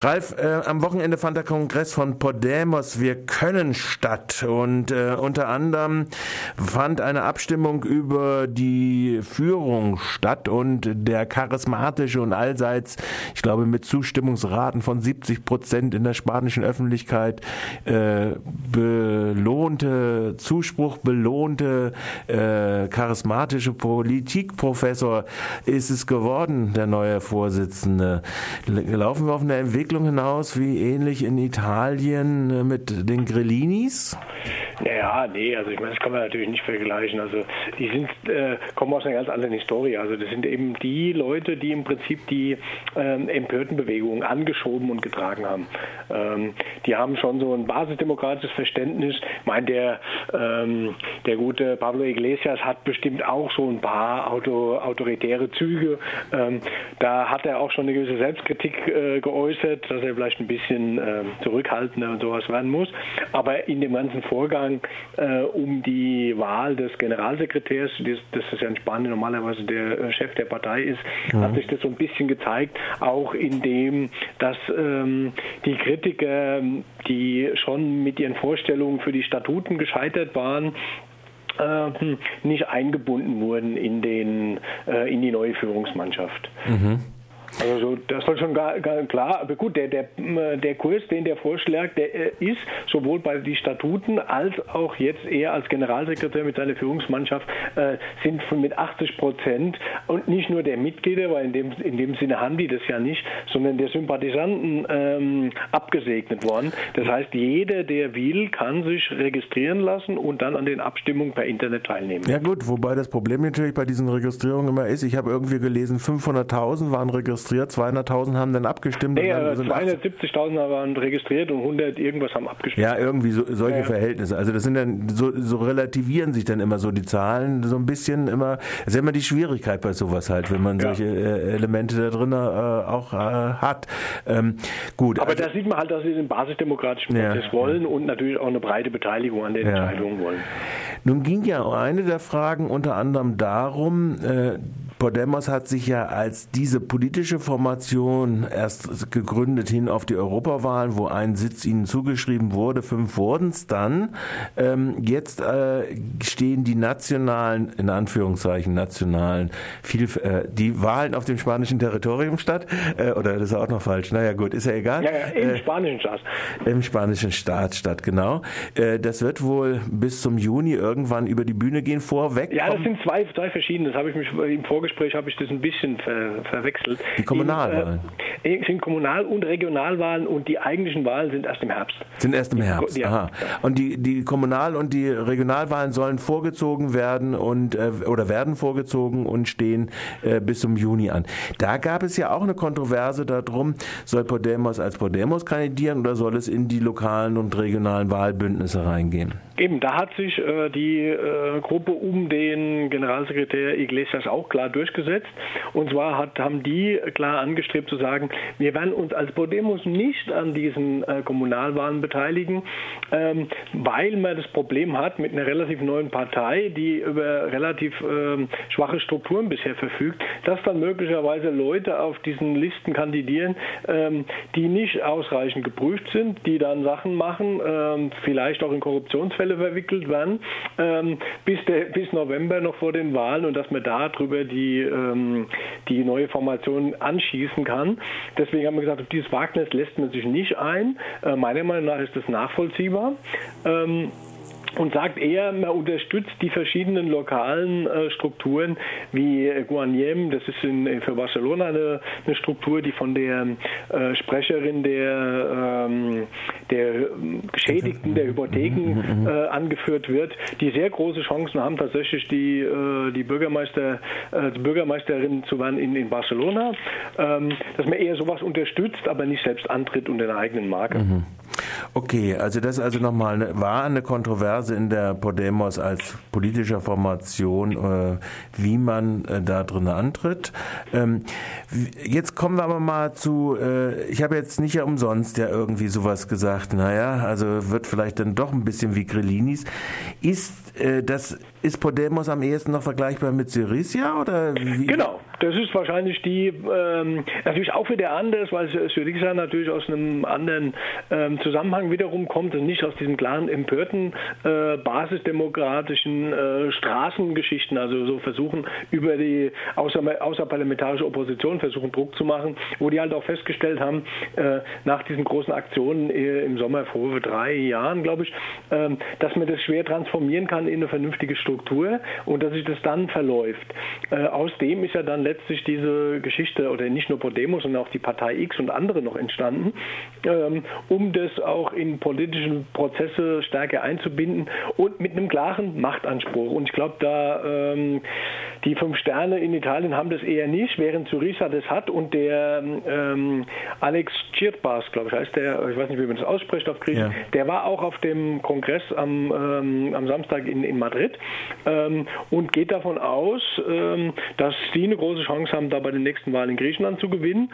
Ralf, äh, am Wochenende fand der Kongress von Podemos Wir können statt und äh, unter anderem fand eine Abstimmung über die Führung statt und der charismatische und allseits, ich glaube mit Zustimmungsraten von 70 Prozent in der spanischen Öffentlichkeit äh, belohnte, Zuspruch belohnte äh, charismatische Politikprofessor ist es geworden, der neue Vorsitzende. Laufen wir auf eine Entwicklung Entwicklung hinaus wie ähnlich in Italien äh, mit den Grillinis? Naja, nee, also ich meine, das kann man natürlich nicht vergleichen. Also die sind, äh, kommen aus einer ganz anderen Historie. Also das sind eben die Leute, die im Prinzip die ähm, Empörtenbewegungen angeschoben und getragen haben. Ähm, die haben schon so ein basisdemokratisches Verständnis. Ich meine, der, ähm, der gute Pablo Iglesias hat bestimmt auch so ein paar Auto, autoritäre Züge. Ähm, da hat er auch schon eine gewisse Selbstkritik äh, geäußert, dass er vielleicht ein bisschen äh, zurückhaltender und sowas werden muss. Aber in dem ganzen Vorgang äh, um die Wahl des Generalsekretärs, das, das ist ja in Spanien normalerweise der äh, Chef der Partei ist, mhm. hat sich das so ein bisschen gezeigt, auch indem, dass ähm, die Kritiker, die schon mit ihren Vorstellungen für die Statuten gescheitert waren, äh, nicht eingebunden wurden in, den, äh, in die neue Führungsmannschaft. Mhm. Also so, das war schon gar, gar klar. Aber gut, der, der, der Kurs, den der vorschlägt, der äh, ist sowohl bei den Statuten als auch jetzt er als Generalsekretär mit seiner Führungsmannschaft äh, sind von mit 80 Prozent und nicht nur der Mitglieder, weil in dem, in dem Sinne haben die das ja nicht, sondern der Sympathisanten ähm, abgesegnet worden. Das heißt, jeder, der will, kann sich registrieren lassen und dann an den Abstimmungen per Internet teilnehmen. Ja gut, wobei das Problem natürlich bei diesen Registrierungen immer ist, ich habe irgendwie gelesen, 500.000 waren registriert registriert, 200.000 haben dann abgestimmt. Nee, 270.000 waren registriert und 100 irgendwas haben abgestimmt. Ja, irgendwie so, solche ja. Verhältnisse. Also das sind dann, so, so relativieren sich dann immer so die Zahlen so ein bisschen immer. Das ist ja immer die Schwierigkeit bei sowas halt, wenn man ja. solche äh, Elemente da drin äh, auch äh, hat. Ähm, gut. Aber also, da sieht man halt, dass sie den basisdemokratischen Prozess ja. wollen und natürlich auch eine breite Beteiligung an den Entscheidungen wollen. Nun ging ja eine der Fragen unter anderem darum, äh, Podemos hat sich ja als diese politische Formation erst gegründet hin auf die Europawahlen, wo ein Sitz ihnen zugeschrieben wurde. Fünf wurden es dann. Ähm, jetzt äh, stehen die nationalen, in Anführungszeichen nationalen, viel, äh, die Wahlen auf dem spanischen Territorium statt. Äh, oder das ist auch noch falsch. Naja gut, ist ja egal. Ja, ja im äh, spanischen Staat. Im spanischen Staat statt, genau. Äh, das wird wohl bis zum Juni irgendwann über die Bühne gehen. Vorweg. Ja, das sind zwei, zwei verschiedene. Das habe ich mich im Vorgespräch Vorgespräch habe ich das ein bisschen ver verwechselt. Die Kommunalwahlen? In, äh, sind Kommunal- und Regionalwahlen und die eigentlichen Wahlen sind erst im Herbst. Sind erst im Herbst, ja. aha. Und die, die Kommunal- und die Regionalwahlen sollen vorgezogen werden und äh, oder werden vorgezogen und stehen äh, bis zum Juni an. Da gab es ja auch eine Kontroverse darum, soll Podemos als Podemos kandidieren oder soll es in die lokalen und regionalen Wahlbündnisse reingehen? Eben, da hat sich äh, die äh, Gruppe um den Generalsekretär Iglesias auch klar durchgesetzt. Und zwar hat, haben die klar angestrebt zu sagen, wir werden uns als Podemos nicht an diesen äh, Kommunalwahlen beteiligen, ähm, weil man das Problem hat mit einer relativ neuen Partei, die über relativ ähm, schwache Strukturen bisher verfügt, dass dann möglicherweise Leute auf diesen Listen kandidieren, ähm, die nicht ausreichend geprüft sind, die dann Sachen machen, ähm, vielleicht auch in Korruptionsfällen Fälle verwickelt werden, ähm, bis, der, bis November noch vor den Wahlen und dass man darüber die, ähm, die neue Formation anschießen kann. Deswegen haben wir gesagt, auf dieses Wagnis lässt man sich nicht ein. Äh, meiner Meinung nach ist das nachvollziehbar. Ähm, und sagt eher, man unterstützt die verschiedenen lokalen äh, Strukturen wie Guaniem, das ist in, für Barcelona eine, eine, Struktur, die von der äh, Sprecherin der, ähm, der Geschädigten der Hypotheken mhm, mhm, mhm. äh, angeführt wird, die sehr große Chancen haben, tatsächlich die, äh, die, Bürgermeister, äh, die Bürgermeisterin zu werden in, in Barcelona, ähm, dass man eher sowas unterstützt, aber nicht selbst antritt unter einer eigenen Marke. Mhm. Okay, also das also nochmal eine, war eine Kontroverse in der Podemos als politischer Formation, äh, wie man äh, da drin antritt. Ähm, jetzt kommen wir aber mal zu, äh, ich habe jetzt nicht ja umsonst ja irgendwie sowas gesagt, naja, also wird vielleicht dann doch ein bisschen wie Grillinis. Ist äh, das ist Podemos am ehesten noch vergleichbar mit Syriza oder wie? Genau, das ist wahrscheinlich die, ähm, natürlich auch wieder anders, weil Syriza natürlich aus einem anderen ähm, Zusammenhang wiederum kommt und nicht aus diesem klaren, empörten, äh, basisdemokratischen äh, Straßengeschichten, also so versuchen über die außer, außerparlamentarische Opposition versuchen Druck zu machen, wo die halt auch festgestellt haben, äh, nach diesen großen Aktionen äh, im Sommer vor drei Jahren, glaube ich, ähm, dass man das schwer transformieren kann in eine vernünftige Struktur und dass sich das dann verläuft. Äh, aus dem ist ja dann letztlich diese Geschichte oder nicht nur Podemos, sondern auch die Partei X und andere noch entstanden, ähm, um das auch in politischen Prozesse stärker einzubinden und mit einem klaren Machtanspruch. Und ich glaube, da ähm, die fünf Sterne in Italien haben das eher nicht, während Syriza das hat und der ähm, Alex Chirpas, glaube ich, heißt der, ich weiß nicht, wie man das ausspricht auf Griechisch, ja. der war auch auf dem Kongress am, ähm, am Samstag in, in Madrid ähm, und geht davon aus, ähm, dass sie eine große Chance haben, da bei den nächsten Wahlen in Griechenland zu gewinnen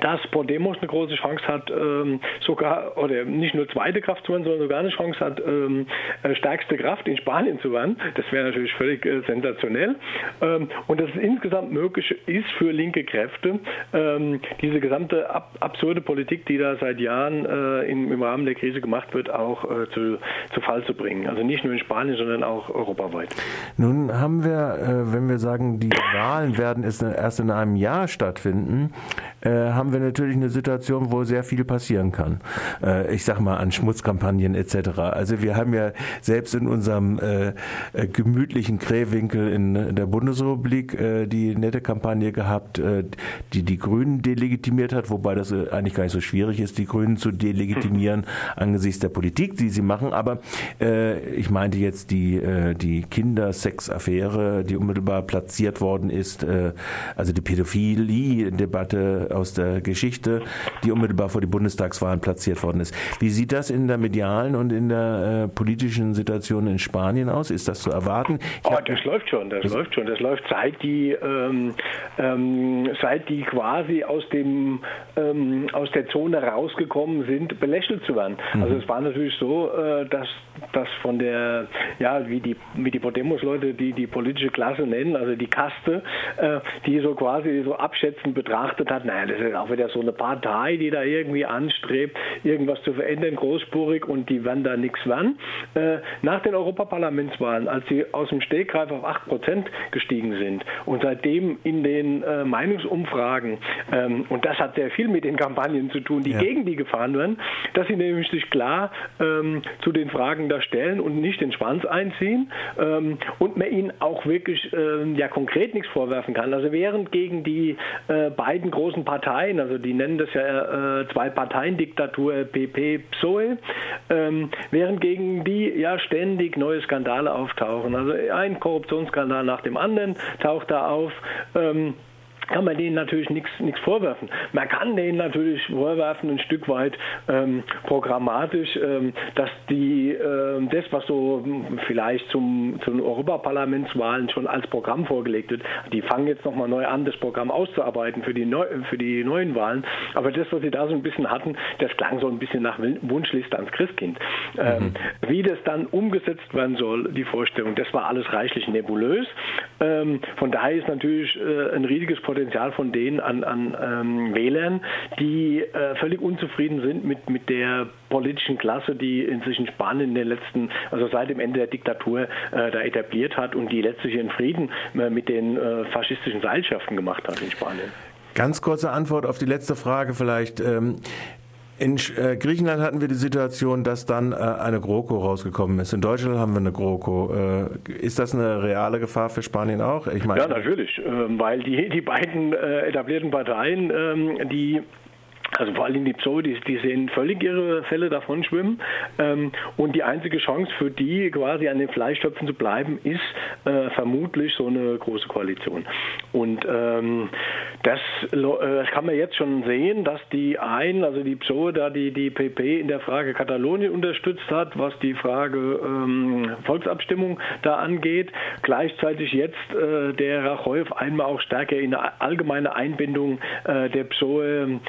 dass Podemos eine große Chance hat, ähm, sogar, oder nicht nur zweite Kraft zu werden, sondern sogar eine Chance hat, ähm, äh, stärkste Kraft in Spanien zu werden. Das wäre natürlich völlig äh, sensationell. Ähm, und dass es insgesamt möglich ist für linke Kräfte, ähm, diese gesamte ab absurde Politik, die da seit Jahren äh, im, im, Rahmen der Krise gemacht wird, auch äh, zu, zu Fall zu bringen. Also nicht nur in Spanien, sondern auch europaweit. Nun haben wir, äh, wenn wir sagen, die Wahlen werden erst in einem Jahr stattfinden, äh, haben wir natürlich eine Situation, wo sehr viel passieren kann. Äh, ich sag mal an Schmutzkampagnen etc. Also wir haben ja selbst in unserem äh, äh gemütlichen Krähwinkel in der Bundesrepublik äh, die nette Kampagne gehabt, äh, die die Grünen delegitimiert hat, wobei das eigentlich gar nicht so schwierig ist, die Grünen zu delegitimieren angesichts der Politik, die sie machen. Aber ich meinte jetzt die, die Kindersex-Affäre, die unmittelbar platziert worden ist, also die Pädophilie-Debatte aus der Geschichte, die unmittelbar vor die Bundestagswahlen platziert worden ist. Wie sieht das in der medialen und in der äh, politischen Situation in Spanien aus? Ist das zu erwarten? oh, das läuft schon, das, das läuft schon. Das läuft seit die, ähm, ähm, seit die quasi aus dem ähm, aus der Zone rausgekommen sind, belächelt zu werden. Mhm. Also es war natürlich so, äh, dass das von der, ja, wie die, wie die Podemos-Leute, die die politische Klasse nennen, also die Kaste, äh, die so quasi so abschätzend betrachtet hat, naja, das ist auch wieder so eine Partei, die da irgendwie anstrebt, irgendwas zu verändern, großspurig und die werden da nichts werden. Äh, nach den Europaparlamentswahlen, als sie aus dem Stegreif auf 8 Prozent gestiegen sind und seitdem in den äh, Meinungsumfragen, ähm, und das hat sehr viel mit den Kampagnen zu tun, die ja. gegen die gefahren werden, dass sie nämlich sich klar ähm, zu den Fragen da stellen und nicht den Schwanz einziehen ähm, und man ihnen auch wirklich ähm, ja konkret nichts vorwerfen kann. Also während gegen die äh, beiden großen Parteien, also die nennen das ja äh, zwei Parteien-Diktatur, PP, PSOE, ähm, während gegen die ja ständig neue Skandale auftauchen. Also ein Korruptionsskandal nach dem anderen taucht da auf. Ähm, kann man denen natürlich nichts vorwerfen. Man kann denen natürlich vorwerfen, ein Stück weit ähm, programmatisch, ähm, dass die ähm, das, was so vielleicht zum, zu den Europaparlamentswahlen schon als Programm vorgelegt wird, die fangen jetzt nochmal neu an, das Programm auszuarbeiten für die, neu, für die neuen Wahlen. Aber das, was sie da so ein bisschen hatten, das klang so ein bisschen nach Wunschliste ans Christkind. Ähm, mhm. wie das dann umgesetzt werden soll, die Vorstellung, das war alles reichlich nebulös. Ähm, von daher ist natürlich äh, ein riesiges Potenzial Potenzial von denen an, an ähm, Wählern, die äh, völlig unzufrieden sind mit, mit der politischen Klasse, die inzwischen Spanien in den letzten, also seit dem Ende der Diktatur äh, da etabliert hat und die letztlich ihren Frieden äh, mit den äh, faschistischen Seilschaften gemacht hat in Spanien. Ganz kurze Antwort auf die letzte Frage vielleicht. In äh, Griechenland hatten wir die Situation, dass dann äh, eine GroKo rausgekommen ist. In Deutschland haben wir eine GroKo. Äh, ist das eine reale Gefahr für Spanien auch? Ich meine, ja, natürlich, ähm, weil die, die beiden etablierten Parteien, ähm, die also vor allem die Pso, die, sehen völlig ihre Fälle davon schwimmen. Ähm, und die einzige Chance für die, quasi an den Fleischtöpfen zu bleiben, ist äh, vermutlich so eine große Koalition. Und ähm, Das, äh, kann man jetzt schon sehen, dass die einen, also die PSOE, da die, die PP in der Frage Katalonien unterstützt hat, was die Frage ähm, Volksabstimmung da angeht. Gleichzeitig jetzt äh, der Rajoy einmal auch stärker in eine allgemeine Einbindung äh, der PSOE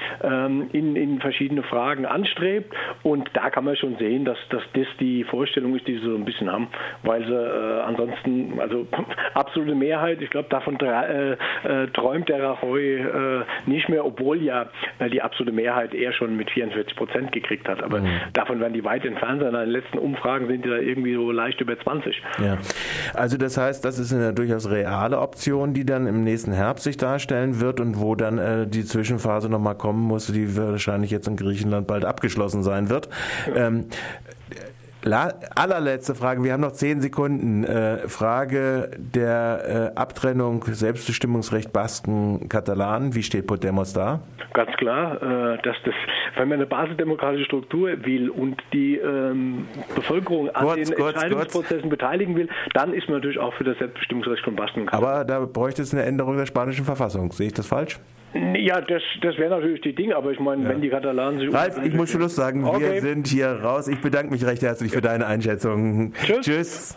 ähm, in, in verschiedene Fragen anstrebt. Und da kann man schon sehen, dass, dass das die Vorstellung ist, die sie so ein bisschen haben, weil sie äh, ansonsten, also absolute Mehrheit, ich glaube, davon äh, äh, träumt der Rajoy äh, nicht mehr, obwohl ja äh, die absolute Mehrheit eher schon mit 44 Prozent gekriegt hat. Aber mhm. davon werden die weit entfernt sein. In den letzten Umfragen sind die da irgendwie so leicht über 20. Ja. Also das heißt, das ist eine durchaus reale Option, die dann im nächsten Herbst sich darstellen wird und wo dann äh, die Zwischenphase nochmal kommen muss, die wahrscheinlich jetzt in Griechenland bald abgeschlossen sein wird. Ja. Ähm, La allerletzte Frage, wir haben noch zehn Sekunden. Äh, Frage der äh, Abtrennung Selbstbestimmungsrecht Basken Katalanen. Wie steht Podemos da? Ganz klar, äh, dass das, wenn man eine basisdemokratische Struktur will und die ähm, Bevölkerung an kurz, den kurz, Entscheidungsprozessen kurz. beteiligen will, dann ist man natürlich auch für das Selbstbestimmungsrecht von Basken. Aber da bräuchte es eine Änderung der spanischen Verfassung. Sehe ich das falsch? Ja, das, das wäre natürlich die Ding, aber ich meine, ja. wenn die Katalanen sich. Ralf, ich muss Schluss sagen, okay. wir sind hier raus. Ich bedanke mich recht herzlich für deine Einschätzung. Tschüss. Tschüss.